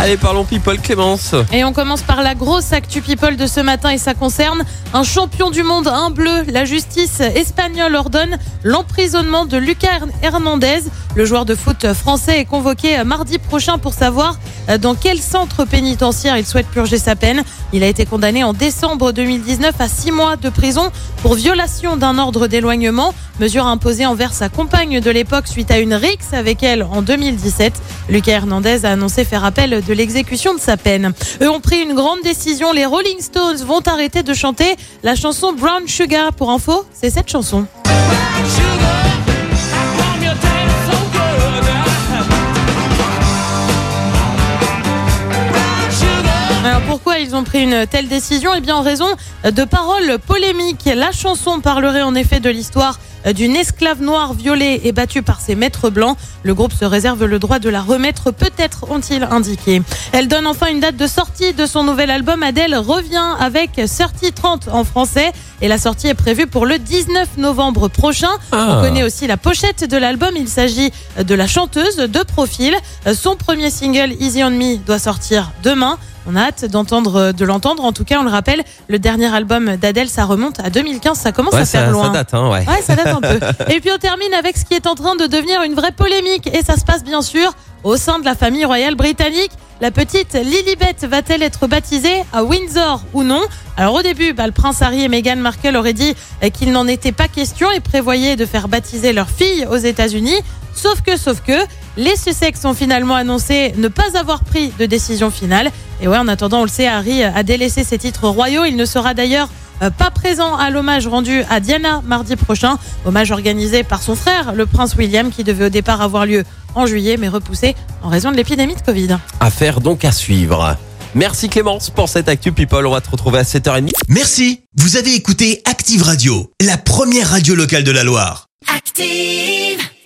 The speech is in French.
Allez, parlons people, Clémence. Et on commence par la grosse actu people de ce matin et ça concerne un champion du monde, un bleu. La justice espagnole ordonne l'emprisonnement de Lucas Hernandez. Le joueur de foot français est convoqué mardi prochain pour savoir dans quel centre pénitentiaire il souhaite purger sa peine. Il a été condamné en décembre 2019 à six mois de prison pour violation d'un ordre d'éloignement, mesure imposée envers sa compagne de l'époque suite à une rixe avec elle en 2017. Lucas Hernandez a annoncé faire appel l'exécution de sa peine. Eux ont pris une grande décision. Les Rolling Stones vont arrêter de chanter la chanson Brown Sugar. Pour info, c'est cette chanson. Pourquoi ils ont pris une telle décision? Eh bien en raison de paroles polémiques. La chanson parlerait en effet de l'histoire d'une esclave noire violée et battue par ses maîtres blancs. Le groupe se réserve le droit de la remettre, peut-être ont-ils indiqué. Elle donne enfin une date de sortie de son nouvel album. Adèle revient avec 30-30 en français et la sortie est prévue pour le 19 novembre prochain. On connaît aussi la pochette de l'album. Il s'agit de la chanteuse de profil. Son premier single Easy on Me doit sortir demain. On a hâte d'entendre, de l'entendre. En tout cas, on le rappelle, le dernier album d'Adèle, ça remonte à 2015. Ça commence Ouais, à faire ça, loin. ça date, hein, ouais. Ouais, ça date un peu. Et puis on termine avec ce qui est en train de devenir une vraie polémique. Et ça se passe bien sûr au sein de la famille royale britannique. La petite Lilibet va-t-elle être baptisée à Windsor ou non Alors au début, bah, le prince Harry et Meghan Markle auraient dit euh, qu'il n'en était pas question et prévoyaient de faire baptiser leur fille aux États-Unis. Sauf que, sauf que, les Sussex ont finalement annoncé ne pas avoir pris de décision finale. Et ouais, en attendant, on le sait, Harry a délaissé ses titres royaux. Il ne sera d'ailleurs pas présent à l'hommage rendu à Diana mardi prochain. Hommage organisé par son frère, le prince William, qui devait au départ avoir lieu en juillet, mais repoussé en raison de l'épidémie de Covid. Affaire donc à suivre. Merci Clémence pour cette actu people. On va te retrouver à 7h30. Merci, vous avez écouté Active Radio, la première radio locale de la Loire. Active.